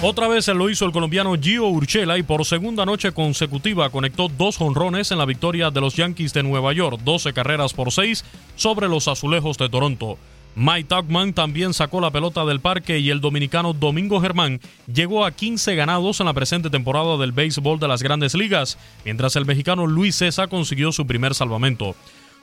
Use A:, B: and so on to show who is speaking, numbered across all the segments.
A: Otra vez lo hizo el colombiano Gio Urchela y por segunda noche consecutiva conectó dos jonrones en la victoria de los Yankees de Nueva York, 12 carreras por 6 sobre los Azulejos de Toronto. Mike Tuckman también sacó la pelota del parque y el dominicano Domingo Germán llegó a 15 ganados en la presente temporada del béisbol de las grandes ligas, mientras el mexicano Luis César consiguió su primer salvamento.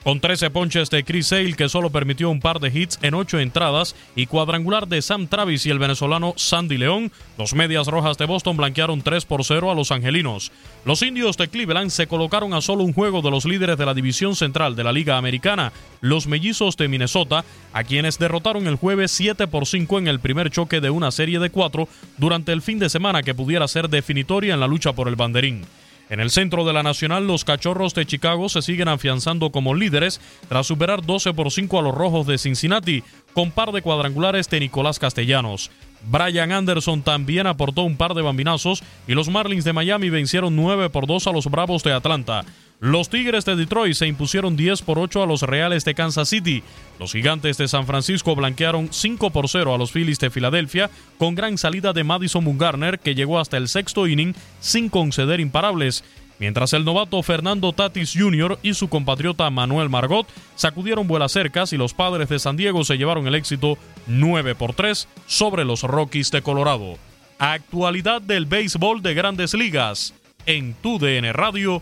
A: Con 13 ponches de Chris Sale, que solo permitió un par de hits en 8 entradas, y cuadrangular de Sam Travis y el venezolano Sandy León, los Medias Rojas de Boston blanquearon 3 por 0 a los angelinos. Los indios de Cleveland se colocaron a solo un juego de los líderes de la división central de la Liga Americana, los mellizos de Minnesota, a quienes derrotaron el jueves 7 por 5 en el primer choque de una serie de 4 durante el fin de semana que pudiera ser definitoria en la lucha por el banderín. En el centro de la Nacional, los Cachorros de Chicago se siguen afianzando como líderes tras superar 12 por 5 a los Rojos de Cincinnati, con par de cuadrangulares de Nicolás Castellanos. Brian Anderson también aportó un par de bambinazos y los Marlins de Miami vencieron 9 por 2 a los Bravos de Atlanta. Los Tigres de Detroit se impusieron 10 por 8 a los Reales de Kansas City. Los Gigantes de San Francisco blanquearon 5 por 0 a los Phillies de Filadelfia, con gran salida de Madison Bumgarner, que llegó hasta el sexto inning sin conceder imparables. Mientras el novato Fernando Tatis Jr. y su compatriota Manuel Margot sacudieron vuelas cercas y los padres de San Diego se llevaron el éxito 9 por 3 sobre los Rockies de Colorado. Actualidad del béisbol de grandes ligas. En tu DN Radio,